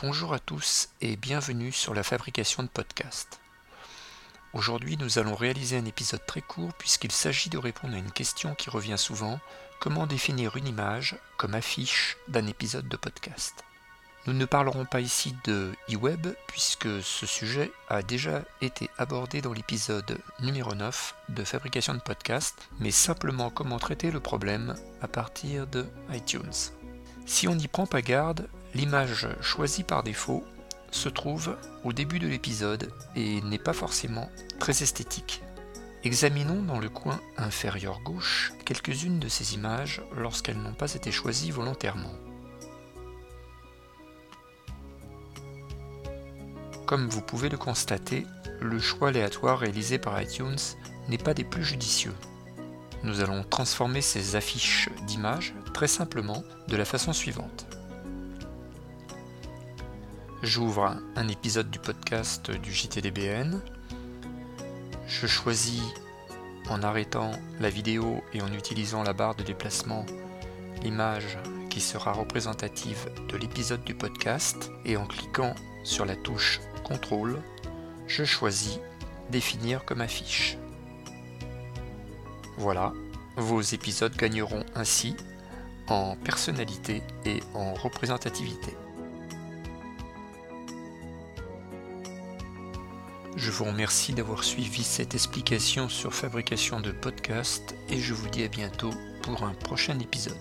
Bonjour à tous et bienvenue sur la fabrication de podcasts. Aujourd'hui nous allons réaliser un épisode très court puisqu'il s'agit de répondre à une question qui revient souvent, comment définir une image comme affiche d'un épisode de podcast? Nous ne parlerons pas ici de e-web puisque ce sujet a déjà été abordé dans l'épisode numéro 9 de fabrication de podcasts, mais simplement comment traiter le problème à partir de iTunes. Si on n'y prend pas garde, l'image choisie par défaut se trouve au début de l'épisode et n'est pas forcément très esthétique. Examinons dans le coin inférieur gauche quelques-unes de ces images lorsqu'elles n'ont pas été choisies volontairement. Comme vous pouvez le constater, le choix aléatoire réalisé par iTunes n'est pas des plus judicieux. Nous allons transformer ces affiches d'images très simplement de la façon suivante. J'ouvre un épisode du podcast du JTDBN. Je choisis en arrêtant la vidéo et en utilisant la barre de déplacement l'image qui sera représentative de l'épisode du podcast et en cliquant sur la touche contrôle, je choisis définir comme affiche. Voilà, vos épisodes gagneront ainsi en personnalité et en représentativité. Je vous remercie d'avoir suivi cette explication sur fabrication de podcast et je vous dis à bientôt pour un prochain épisode.